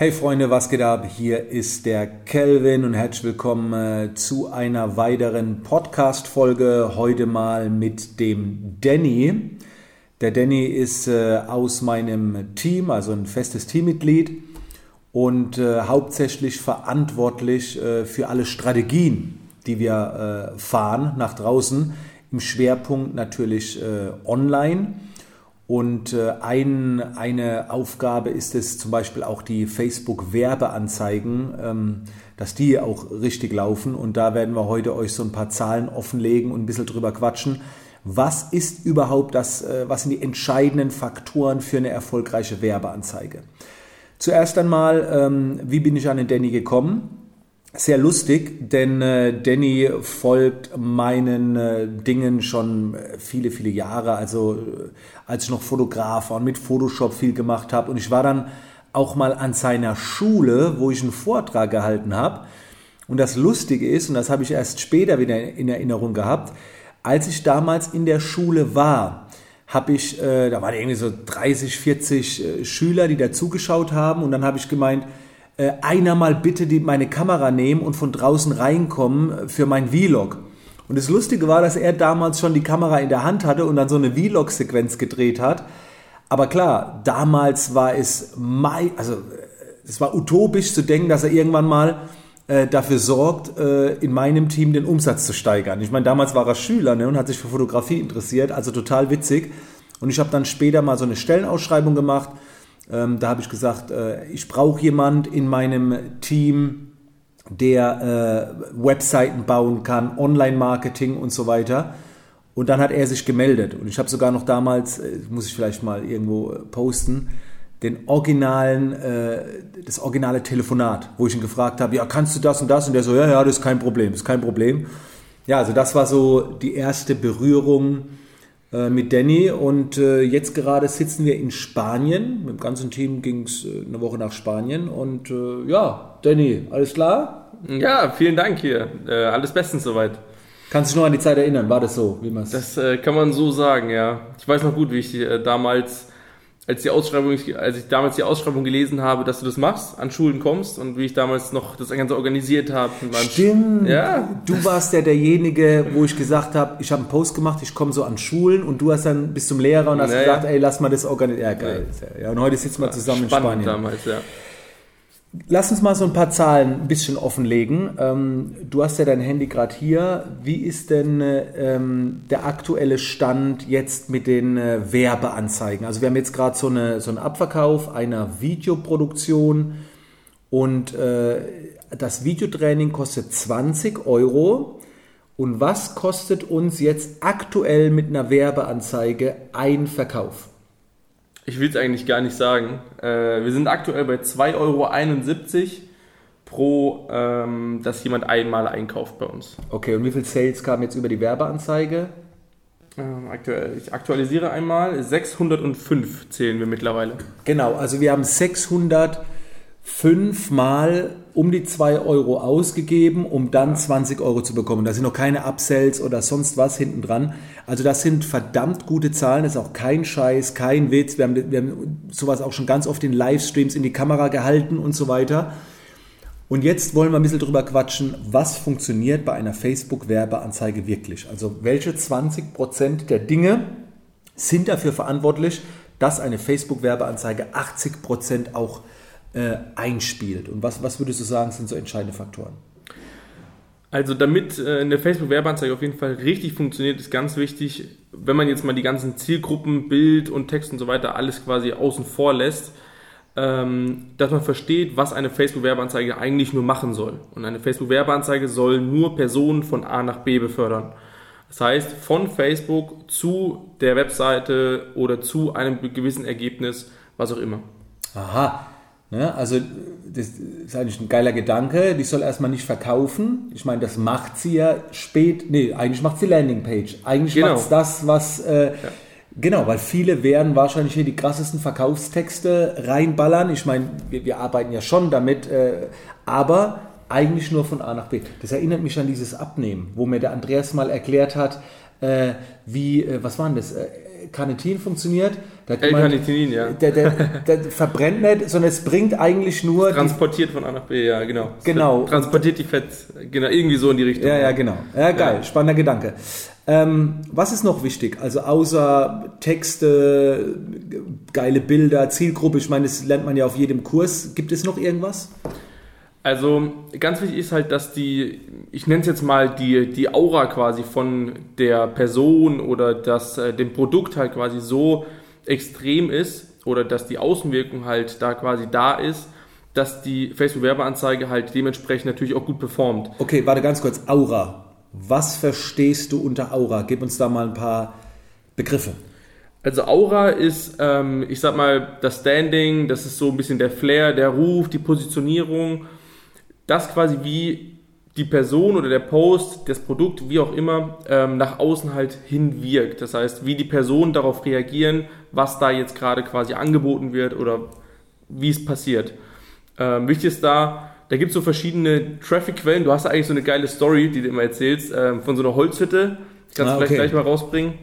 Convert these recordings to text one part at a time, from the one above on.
Hey Freunde, was geht ab? Hier ist der Kelvin und herzlich willkommen äh, zu einer weiteren Podcast-Folge. Heute mal mit dem Danny. Der Danny ist äh, aus meinem Team, also ein festes Teammitglied und äh, hauptsächlich verantwortlich für alle Strategien, die wir fahren nach draußen. Im Schwerpunkt natürlich online und äh, ein, eine Aufgabe ist es zum Beispiel auch die Facebook-Werbeanzeigen, ähm, dass die auch richtig laufen. Und da werden wir heute euch so ein paar Zahlen offenlegen und ein bisschen drüber quatschen. Was ist überhaupt das, äh, was sind die entscheidenden Faktoren für eine erfolgreiche Werbeanzeige? Zuerst einmal, ähm, wie bin ich an den Danny gekommen? Sehr lustig, denn äh, Danny folgt meinen äh, Dingen schon äh, viele, viele Jahre. Also äh, als ich noch Fotograf war und mit Photoshop viel gemacht habe. Und ich war dann auch mal an seiner Schule, wo ich einen Vortrag gehalten habe. Und das Lustige ist, und das habe ich erst später wieder in Erinnerung gehabt, als ich damals in der Schule war, habe ich, äh, da waren irgendwie so 30, 40 äh, Schüler, die da zugeschaut haben. Und dann habe ich gemeint, äh, einer mal bitte die, meine Kamera nehmen und von draußen reinkommen für mein Vlog. Und das Lustige war, dass er damals schon die Kamera in der Hand hatte und dann so eine Vlog-Sequenz gedreht hat. Aber klar, damals war es, mai, also es war utopisch zu denken, dass er irgendwann mal äh, dafür sorgt, äh, in meinem Team den Umsatz zu steigern. Ich meine, damals war er Schüler ne, und hat sich für Fotografie interessiert, also total witzig. Und ich habe dann später mal so eine Stellenausschreibung gemacht ähm, da habe ich gesagt, äh, ich brauche jemand in meinem Team, der äh, Webseiten bauen kann, Online-Marketing und so weiter. Und dann hat er sich gemeldet. Und ich habe sogar noch damals, äh, muss ich vielleicht mal irgendwo äh, posten, den originalen, äh, das originale Telefonat, wo ich ihn gefragt habe, ja, kannst du das und das? Und der so, ja, ja, das ist kein Problem, das ist kein Problem. Ja, also das war so die erste Berührung mit Danny und äh, jetzt gerade sitzen wir in Spanien. Mit dem ganzen Team ging es äh, eine Woche nach Spanien und äh, ja, Danny, alles klar? Ja, vielen Dank hier. Äh, alles bestens soweit. Kannst du dich noch an die Zeit erinnern? War das so, wie man Das äh, kann man so sagen, ja. Ich weiß noch gut, wie ich damals als, die Ausschreibung, als ich damals die Ausschreibung gelesen habe, dass du das machst, an Schulen kommst und wie ich damals noch das Ganze organisiert habe. Stimmt. Ja. Du warst ja derjenige, wo ich gesagt habe, ich habe einen Post gemacht, ich komme so an Schulen und du hast dann bis zum Lehrer und hast naja. gesagt, ey, lass mal das organisieren. Ja, geil. Ja. Und heute sitzen wir zusammen in Spanien. damals, ja. Lass uns mal so ein paar Zahlen ein bisschen offenlegen. Ähm, du hast ja dein Handy gerade hier. Wie ist denn ähm, der aktuelle Stand jetzt mit den äh, Werbeanzeigen? Also wir haben jetzt gerade so, eine, so einen Abverkauf einer Videoproduktion und äh, das Videotraining kostet 20 Euro. Und was kostet uns jetzt aktuell mit einer Werbeanzeige ein Verkauf? Ich will es eigentlich gar nicht sagen. Äh, wir sind aktuell bei 2,71 Euro pro, ähm, dass jemand einmal einkauft bei uns. Okay, und wie viel Sales kamen jetzt über die Werbeanzeige? Ähm, aktuell, ich aktualisiere einmal. 605 zählen wir mittlerweile. Genau, also wir haben 600 fünfmal um die 2 Euro ausgegeben, um dann 20 Euro zu bekommen. Da sind noch keine Upsells oder sonst was hinten dran. Also das sind verdammt gute Zahlen, das ist auch kein Scheiß, kein Witz. Wir haben, wir haben sowas auch schon ganz oft in Livestreams in die Kamera gehalten und so weiter. Und jetzt wollen wir ein bisschen drüber quatschen, was funktioniert bei einer Facebook-Werbeanzeige wirklich. Also welche 20% der Dinge sind dafür verantwortlich, dass eine Facebook-Werbeanzeige 80% auch äh, einspielt? Und was, was würdest du sagen, sind so entscheidende Faktoren? Also damit äh, eine Facebook-Werbeanzeige auf jeden Fall richtig funktioniert, ist ganz wichtig, wenn man jetzt mal die ganzen Zielgruppen, Bild und Text und so weiter alles quasi außen vor lässt, ähm, dass man versteht, was eine Facebook-Werbeanzeige eigentlich nur machen soll. Und eine Facebook-Werbeanzeige soll nur Personen von A nach B befördern. Das heißt, von Facebook zu der Webseite oder zu einem gewissen Ergebnis, was auch immer. Aha, Ne? Also das ist eigentlich ein geiler Gedanke. Die soll erstmal nicht verkaufen. Ich meine, das macht sie ja spät. Nee, eigentlich macht sie Landingpage. Eigentlich genau. macht das, was... Äh, ja. Genau, weil viele werden wahrscheinlich hier die krassesten Verkaufstexte reinballern. Ich meine, wir, wir arbeiten ja schon damit, äh, aber eigentlich nur von A nach B. Das erinnert mich an dieses Abnehmen, wo mir der Andreas mal erklärt hat, äh, wie, äh, was war denn das? Äh, Carnitin funktioniert, L-Carnitinin, ja. Der, der, der, verbrennt nicht, sondern es bringt eigentlich nur. Transportiert von A nach B, ja, genau. Genau. Transportiert die Fett, genau, irgendwie so in die Richtung. Ja, ja, genau. Ja, geil, ja. spannender Gedanke. Ähm, was ist noch wichtig? Also außer Texte, geile Bilder, Zielgruppe, ich meine, das lernt man ja auf jedem Kurs. Gibt es noch irgendwas? Also ganz wichtig ist halt, dass die, ich nenne es jetzt mal die, die Aura quasi von der Person oder dass äh, dem Produkt halt quasi so extrem ist oder dass die Außenwirkung halt da quasi da ist, dass die Facebook-Werbeanzeige halt dementsprechend natürlich auch gut performt. Okay, warte ganz kurz. Aura. Was verstehst du unter Aura? Gib uns da mal ein paar Begriffe. Also Aura ist, ähm, ich sag mal, das Standing, das ist so ein bisschen der Flair, der Ruf, die Positionierung das quasi wie die Person oder der Post, das Produkt, wie auch immer, ähm, nach außen halt hin wirkt. Das heißt, wie die Personen darauf reagieren, was da jetzt gerade quasi angeboten wird oder wie es passiert. Ähm, wichtig ist da, da gibt es so verschiedene Traffic-Quellen. Du hast eigentlich so eine geile Story, die du immer erzählst, ähm, von so einer Holzhütte. Das kannst ah, du vielleicht gleich mal rausbringen.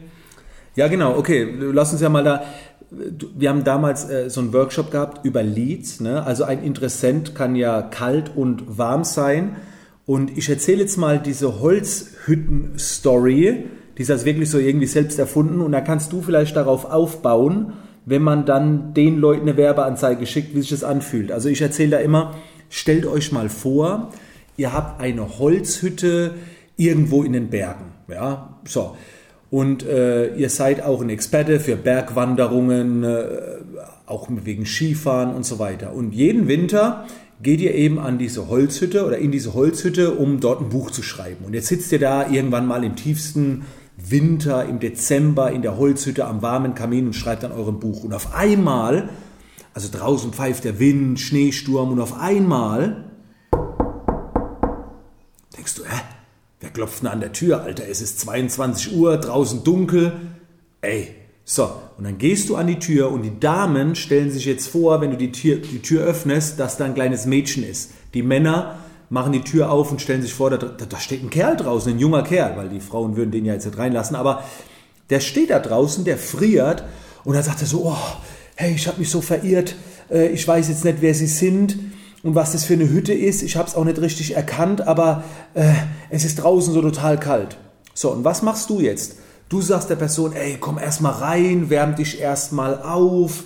Ja, genau, okay. Lass uns ja mal da wir haben damals äh, so einen Workshop gehabt über Leads. Ne? Also ein Interessent kann ja kalt und warm sein. Und ich erzähle jetzt mal diese Holzhütten-Story. Die ist also wirklich so irgendwie selbst erfunden. Und da kannst du vielleicht darauf aufbauen, wenn man dann den Leuten eine Werbeanzeige schickt, wie sich das anfühlt. Also ich erzähle da immer, stellt euch mal vor, ihr habt eine Holzhütte irgendwo in den Bergen. Ja, so. Und äh, ihr seid auch ein Experte für Bergwanderungen, äh, auch wegen Skifahren und so weiter. Und jeden Winter geht ihr eben an diese Holzhütte oder in diese Holzhütte, um dort ein Buch zu schreiben. Und jetzt sitzt ihr da irgendwann mal im tiefsten Winter, im Dezember in der Holzhütte am warmen Kamin und schreibt dann eurem Buch. Und auf einmal, also draußen pfeift der Wind, Schneesturm und auf einmal denkst du, hä? Wer klopft denn an der Tür, Alter? Es ist 22 Uhr, draußen dunkel. Ey, so. Und dann gehst du an die Tür und die Damen stellen sich jetzt vor, wenn du die Tür, die Tür öffnest, dass da ein kleines Mädchen ist. Die Männer machen die Tür auf und stellen sich vor, da, da steht ein Kerl draußen, ein junger Kerl, weil die Frauen würden den ja jetzt nicht reinlassen, aber der steht da draußen, der friert und dann sagt er so, oh, hey, ich habe mich so verirrt, äh, ich weiß jetzt nicht, wer sie sind und was das für eine Hütte ist. Ich habe es auch nicht richtig erkannt, aber äh, es ist draußen so total kalt. So, und was machst du jetzt? Du sagst der Person, ey, komm erstmal rein, wärm dich erstmal auf.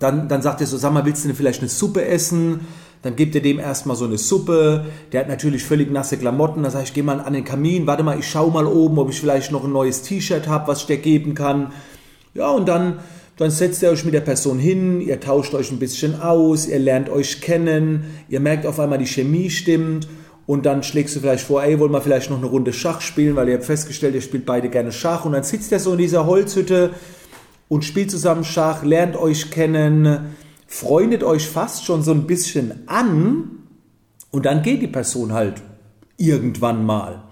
Dann, dann sagt er so, sag mal, willst du denn vielleicht eine Suppe essen? Dann gibt er dem erstmal so eine Suppe. Der hat natürlich völlig nasse Klamotten. Dann sage ich, geh mal an den Kamin, warte mal, ich schau mal oben, ob ich vielleicht noch ein neues T-Shirt habe, was ich dir geben kann. Ja, und dann dann setzt ihr euch mit der Person hin, ihr tauscht euch ein bisschen aus, ihr lernt euch kennen, ihr merkt auf einmal, die Chemie stimmt. Und dann schlägst du vielleicht vor, ey, wollen wir vielleicht noch eine Runde Schach spielen, weil ihr habt festgestellt, ihr spielt beide gerne Schach. Und dann sitzt ihr so in dieser Holzhütte und spielt zusammen Schach, lernt euch kennen, freundet euch fast schon so ein bisschen an und dann geht die Person halt irgendwann mal.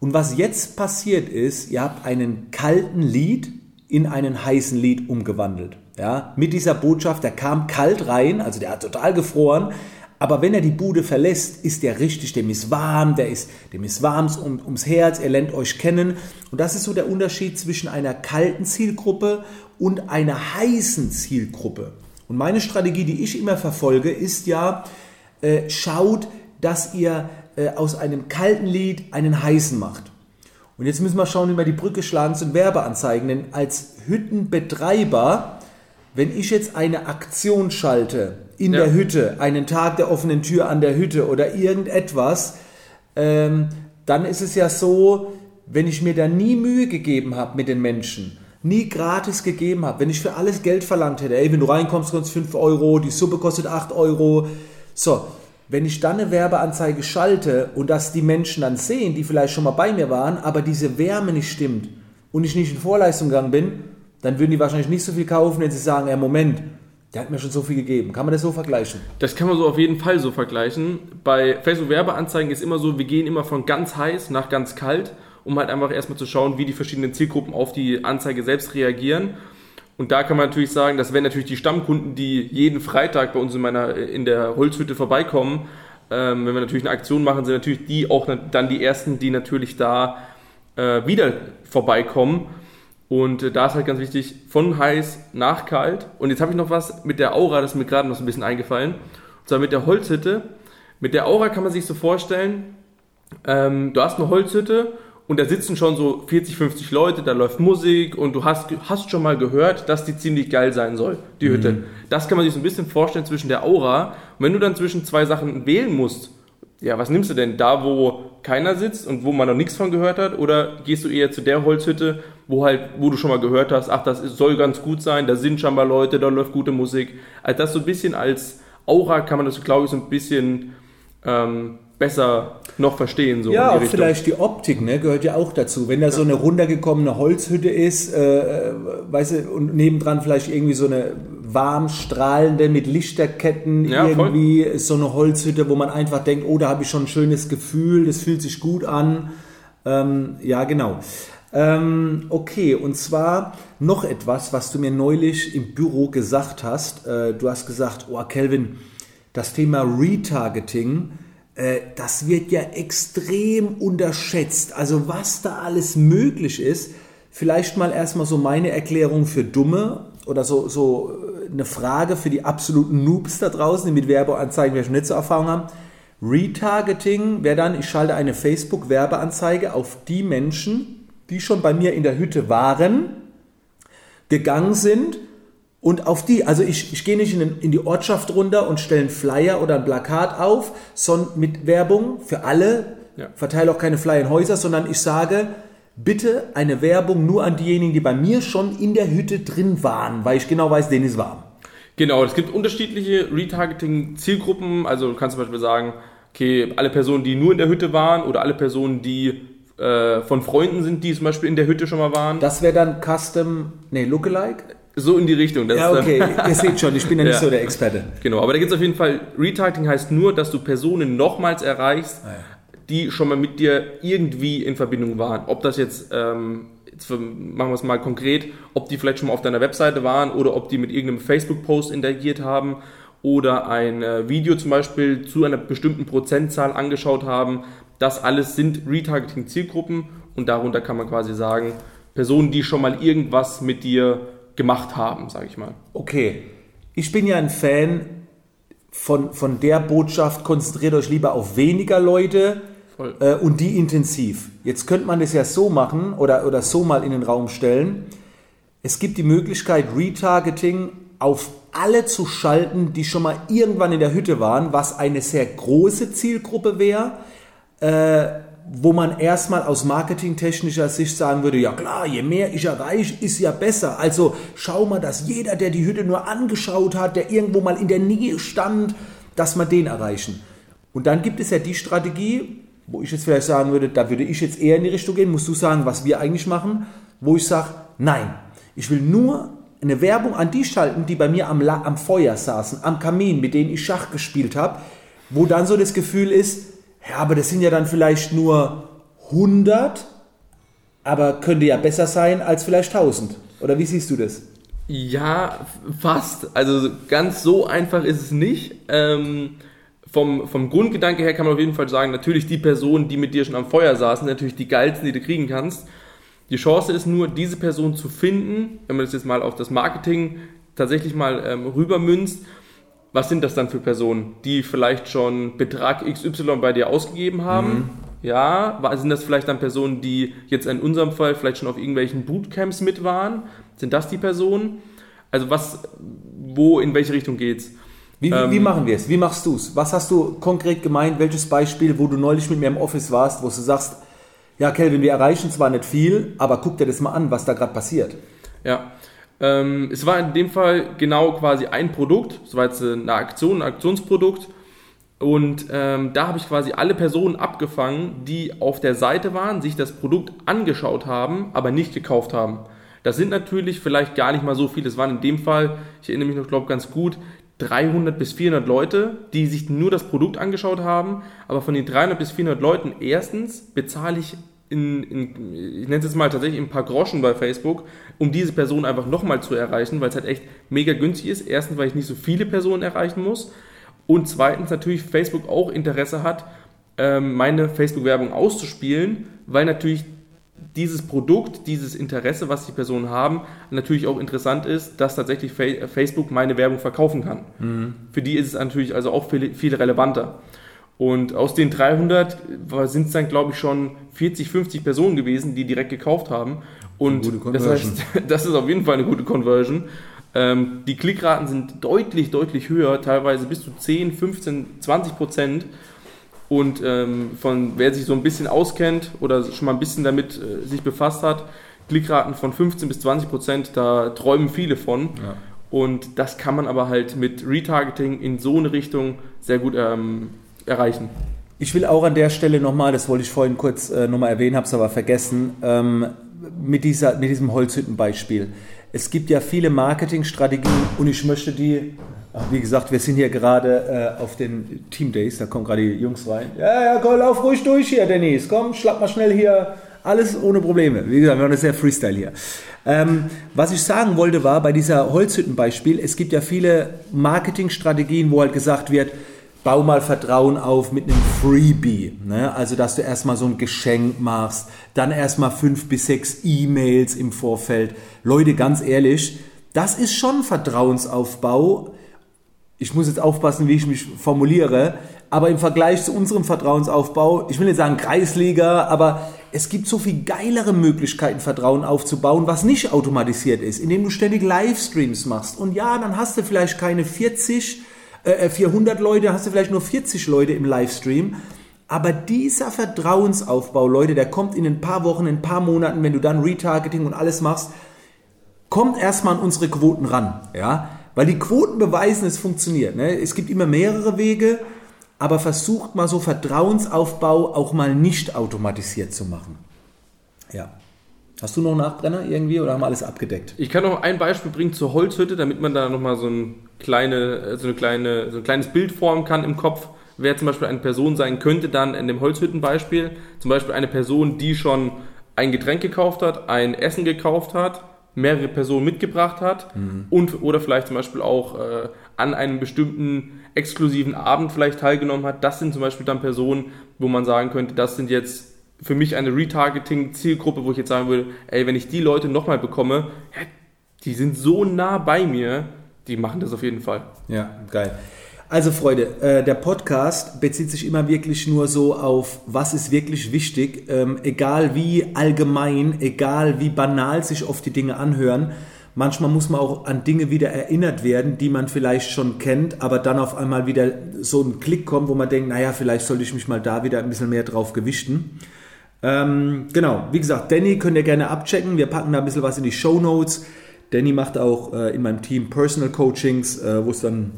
Und was jetzt passiert ist, ihr habt einen kalten Lied, in einen heißen Lied umgewandelt. Ja, mit dieser Botschaft, der kam kalt rein, also der hat total gefroren, aber wenn er die Bude verlässt, ist der richtig, dem ist warm, der ist, dem ist warm um, ums Herz, er lernt euch kennen. Und das ist so der Unterschied zwischen einer kalten Zielgruppe und einer heißen Zielgruppe. Und meine Strategie, die ich immer verfolge, ist ja, äh, schaut, dass ihr äh, aus einem kalten Lied einen heißen macht. Und jetzt müssen wir schauen, wie wir die Brücke schlagen zu Werbeanzeigen. Denn als Hüttenbetreiber, wenn ich jetzt eine Aktion schalte in ja. der Hütte, einen Tag der offenen Tür an der Hütte oder irgendetwas, ähm, dann ist es ja so, wenn ich mir da nie Mühe gegeben habe mit den Menschen, nie gratis gegeben habe, wenn ich für alles Geld verlangt hätte, ey, wenn du reinkommst, kostet 5 Euro, die Suppe kostet 8 Euro, so, wenn ich dann eine Werbeanzeige schalte und dass die Menschen dann sehen, die vielleicht schon mal bei mir waren, aber diese Wärme nicht stimmt und ich nicht in Vorleistung gegangen bin, dann würden die wahrscheinlich nicht so viel kaufen, wenn sie sagen, ja Moment, der hat mir schon so viel gegeben. Kann man das so vergleichen? Das kann man so auf jeden Fall so vergleichen. Bei Facebook Werbeanzeigen ist immer so, wir gehen immer von ganz heiß nach ganz kalt, um halt einfach erstmal zu schauen, wie die verschiedenen Zielgruppen auf die Anzeige selbst reagieren. Und da kann man natürlich sagen, das wären natürlich die Stammkunden, die jeden Freitag bei uns in, meiner, in der Holzhütte vorbeikommen. Ähm, wenn wir natürlich eine Aktion machen, sind natürlich die auch dann die ersten, die natürlich da äh, wieder vorbeikommen. Und äh, da ist halt ganz wichtig, von heiß nach kalt. Und jetzt habe ich noch was mit der Aura, das ist mir gerade noch so ein bisschen eingefallen. Und zwar mit der Holzhütte. Mit der Aura kann man sich so vorstellen, ähm, du hast eine Holzhütte und da sitzen schon so 40, 50 Leute, da läuft Musik und du hast, hast schon mal gehört, dass die ziemlich geil sein soll, die Hütte. Mhm. Das kann man sich so ein bisschen vorstellen zwischen der Aura. Und wenn du dann zwischen zwei Sachen wählen musst, ja, was nimmst du denn? Da, wo keiner sitzt und wo man noch nichts von gehört hat? Oder gehst du eher zu der Holzhütte, wo halt, wo du schon mal gehört hast, ach, das soll ganz gut sein, da sind schon mal Leute, da läuft gute Musik. Also das so ein bisschen als Aura kann man das, glaube ich, so ein bisschen ähm, besser noch verstehen. So ja, auch Richtung. vielleicht die Optik ne, gehört ja auch dazu. Wenn da ja. so eine runtergekommene Holzhütte ist, äh, äh, weißt du, und nebendran vielleicht irgendwie so eine warm strahlende mit Lichterketten ja, irgendwie voll. so eine Holzhütte, wo man einfach denkt, oh, da habe ich schon ein schönes Gefühl, das fühlt sich gut an. Ähm, ja, genau. Ähm, okay, und zwar noch etwas, was du mir neulich im Büro gesagt hast. Äh, du hast gesagt, oh, Kelvin, das Thema Retargeting, das wird ja extrem unterschätzt. Also was da alles möglich ist, vielleicht mal erstmal so meine Erklärung für Dumme oder so, so äh, eine Frage für die absoluten Noobs da draußen, die mit Werbeanzeigen schon nicht so Erfahrung haben. Retargeting wäre dann, ich schalte eine Facebook-Werbeanzeige auf die Menschen, die schon bei mir in der Hütte waren, gegangen sind und auf die, also ich, ich gehe nicht in, in, die Ortschaft runter und stelle einen Flyer oder ein Plakat auf, sondern mit Werbung für alle, ja. verteile auch keine Flyer in Häuser, sondern ich sage, bitte eine Werbung nur an diejenigen, die bei mir schon in der Hütte drin waren, weil ich genau weiß, denen ist warm. Genau, es gibt unterschiedliche Retargeting-Zielgruppen. Also du kannst zum Beispiel sagen, okay, alle Personen, die nur in der Hütte waren oder alle Personen, die äh, von Freunden sind, die zum Beispiel in der Hütte schon mal waren. Das wäre dann Custom, nee, Lookalike? So in die Richtung. Das ja, okay, ihr seht schon, ich bin ja nicht ja. so der Experte. Genau, aber da gibt es auf jeden Fall, Retargeting heißt nur, dass du Personen nochmals erreichst, ah, ja. die schon mal mit dir irgendwie in Verbindung waren. Ob das jetzt, ähm, jetzt machen wir es mal konkret, ob die vielleicht schon mal auf deiner Webseite waren oder ob die mit irgendeinem Facebook-Post interagiert haben oder ein äh, Video zum Beispiel zu einer bestimmten Prozentzahl angeschaut haben. Das alles sind Retargeting-Zielgruppen und darunter kann man quasi sagen, Personen, die schon mal irgendwas mit dir gemacht haben, sage ich mal. Okay, ich bin ja ein Fan von, von der Botschaft, konzentriert euch lieber auf weniger Leute äh, und die intensiv. Jetzt könnte man das ja so machen oder, oder so mal in den Raum stellen. Es gibt die Möglichkeit, Retargeting auf alle zu schalten, die schon mal irgendwann in der Hütte waren, was eine sehr große Zielgruppe wäre. Äh, wo man erstmal aus marketingtechnischer Sicht sagen würde, ja klar, je mehr ich erreiche, ist ja besser. Also schau mal, dass jeder, der die Hütte nur angeschaut hat, der irgendwo mal in der Nähe stand, dass wir den erreichen. Und dann gibt es ja die Strategie, wo ich jetzt vielleicht sagen würde, da würde ich jetzt eher in die Richtung gehen, musst du sagen, was wir eigentlich machen, wo ich sage, nein, ich will nur eine Werbung an die schalten, die bei mir am, am Feuer saßen, am Kamin, mit denen ich Schach gespielt habe, wo dann so das Gefühl ist, ja, aber das sind ja dann vielleicht nur 100, aber könnte ja besser sein als vielleicht 1000. Oder wie siehst du das? Ja, fast. Also ganz so einfach ist es nicht. Ähm, vom, vom Grundgedanke her kann man auf jeden Fall sagen, natürlich die Personen, die mit dir schon am Feuer saßen, natürlich die geilsten, die du kriegen kannst. Die Chance ist nur, diese Person zu finden, wenn man das jetzt mal auf das Marketing tatsächlich mal ähm, rübermünzt was sind das dann für Personen, die vielleicht schon Betrag XY bei dir ausgegeben haben? Mhm. Ja, sind das vielleicht dann Personen, die jetzt in unserem Fall vielleicht schon auf irgendwelchen Bootcamps mit waren? Sind das die Personen? Also was, wo, in welche Richtung geht's? Wie, ähm, wie machen wir es? Wie machst du es? Was hast du konkret gemeint? Welches Beispiel, wo du neulich mit mir im Office warst, wo du sagst, ja, Kelvin, wir erreichen zwar nicht viel, aber guck dir das mal an, was da gerade passiert. Ja, ähm, es war in dem Fall genau quasi ein Produkt, es war jetzt eine Aktion, ein Aktionsprodukt. Und ähm, da habe ich quasi alle Personen abgefangen, die auf der Seite waren, sich das Produkt angeschaut haben, aber nicht gekauft haben. Das sind natürlich vielleicht gar nicht mal so viele. Es waren in dem Fall, ich erinnere mich noch, glaube ganz gut, 300 bis 400 Leute, die sich nur das Produkt angeschaut haben. Aber von den 300 bis 400 Leuten, erstens bezahle ich in, in, ich nenne es jetzt mal tatsächlich ein paar Groschen bei Facebook, um diese Person einfach nochmal zu erreichen, weil es halt echt mega günstig ist. Erstens, weil ich nicht so viele Personen erreichen muss. Und zweitens natürlich Facebook auch Interesse hat, ähm, meine Facebook-Werbung auszuspielen, weil natürlich dieses Produkt, dieses Interesse, was die Personen haben, natürlich auch interessant ist, dass tatsächlich Facebook meine Werbung verkaufen kann. Mhm. Für die ist es natürlich also auch viel, viel relevanter. Und aus den 300 sind es dann, glaube ich, schon 40, 50 Personen gewesen, die direkt gekauft haben. Und das heißt, das ist auf jeden Fall eine gute Conversion. Ähm, die Klickraten sind deutlich, deutlich höher, teilweise bis zu 10, 15, 20 Prozent. Und ähm, von wer sich so ein bisschen auskennt oder schon mal ein bisschen damit äh, sich befasst hat, Klickraten von 15 bis 20 Prozent, da träumen viele von. Ja. Und das kann man aber halt mit Retargeting in so eine Richtung sehr gut ähm, erreichen. Ich will auch an der Stelle nochmal, das wollte ich vorhin kurz äh, nochmal erwähnen, habe es aber vergessen, ähm, mit, dieser, mit diesem Holzhüttenbeispiel. Es gibt ja viele Marketingstrategien und ich möchte die, wie gesagt, wir sind hier gerade äh, auf den Team Days, da kommen gerade die Jungs rein. Ja, ja, komm, lauf ruhig durch hier, Dennis. Komm, schlag mal schnell hier. Alles ohne Probleme. Wie gesagt, wir haben das sehr Freestyle hier. Ähm, was ich sagen wollte war, bei dieser Holzhüttenbeispiel, es gibt ja viele Marketingstrategien, wo halt gesagt wird, bau mal Vertrauen auf mit einem Freebie. Ne? Also, dass du erstmal so ein Geschenk machst, dann erstmal fünf bis sechs E-Mails im Vorfeld. Leute, ganz ehrlich, das ist schon Vertrauensaufbau. Ich muss jetzt aufpassen, wie ich mich formuliere, aber im Vergleich zu unserem Vertrauensaufbau, ich will nicht sagen Kreisliga, aber es gibt so viel geilere Möglichkeiten, Vertrauen aufzubauen, was nicht automatisiert ist, indem du ständig Livestreams machst. Und ja, dann hast du vielleicht keine 40 äh, 400 Leute, hast du vielleicht nur 40 Leute im Livestream. Aber dieser Vertrauensaufbau, Leute, der kommt in ein paar Wochen, in ein paar Monaten, wenn du dann Retargeting und alles machst, kommt erstmal an unsere Quoten ran. Ja? Weil die Quoten beweisen, es funktioniert. Ne? Es gibt immer mehrere Wege, aber versucht mal so Vertrauensaufbau auch mal nicht automatisiert zu machen. Ja. Hast du noch einen Nachbrenner irgendwie oder haben wir alles abgedeckt? Ich kann noch ein Beispiel bringen zur Holzhütte, damit man da nochmal so, ein kleine, so, eine kleine, so ein kleines Bild formen kann im Kopf, wer zum Beispiel eine Person sein könnte, dann in dem Holzhüttenbeispiel. Zum Beispiel eine Person, die schon ein Getränk gekauft hat, ein Essen gekauft hat, mehrere Personen mitgebracht hat mhm. und oder vielleicht zum Beispiel auch äh, an einem bestimmten exklusiven Abend vielleicht teilgenommen hat. Das sind zum Beispiel dann Personen, wo man sagen könnte, das sind jetzt für mich eine Retargeting-Zielgruppe, wo ich jetzt sagen würde, ey, wenn ich die Leute nochmal bekomme, die sind so nah bei mir, die machen das auf jeden Fall. Ja, geil. Also Freunde, äh, der Podcast bezieht sich immer wirklich nur so auf, was ist wirklich wichtig, ähm, egal wie allgemein, egal wie banal sich oft die Dinge anhören. Manchmal muss man auch an Dinge wieder erinnert werden, die man vielleicht schon kennt, aber dann auf einmal wieder so ein Klick kommt, wo man denkt, naja, vielleicht sollte ich mich mal da wieder ein bisschen mehr drauf gewichten. Ähm, genau, wie gesagt, Danny könnt ihr gerne abchecken. Wir packen da ein bisschen was in die Show Notes. Danny macht auch äh, in meinem Team Personal Coachings, äh, wo es dann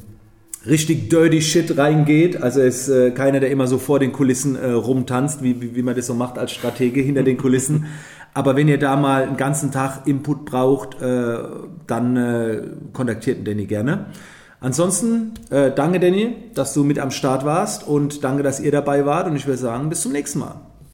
richtig dirty Shit reingeht. Also ist äh, keiner, der immer so vor den Kulissen äh, rumtanzt, wie, wie, wie, man das so macht als Stratege hinter den Kulissen. Aber wenn ihr da mal einen ganzen Tag Input braucht, äh, dann äh, kontaktiert Danny gerne. Ansonsten danke Danny, dass du mit am Start warst und danke, dass ihr dabei wart und ich würde sagen, bis zum nächsten Mal.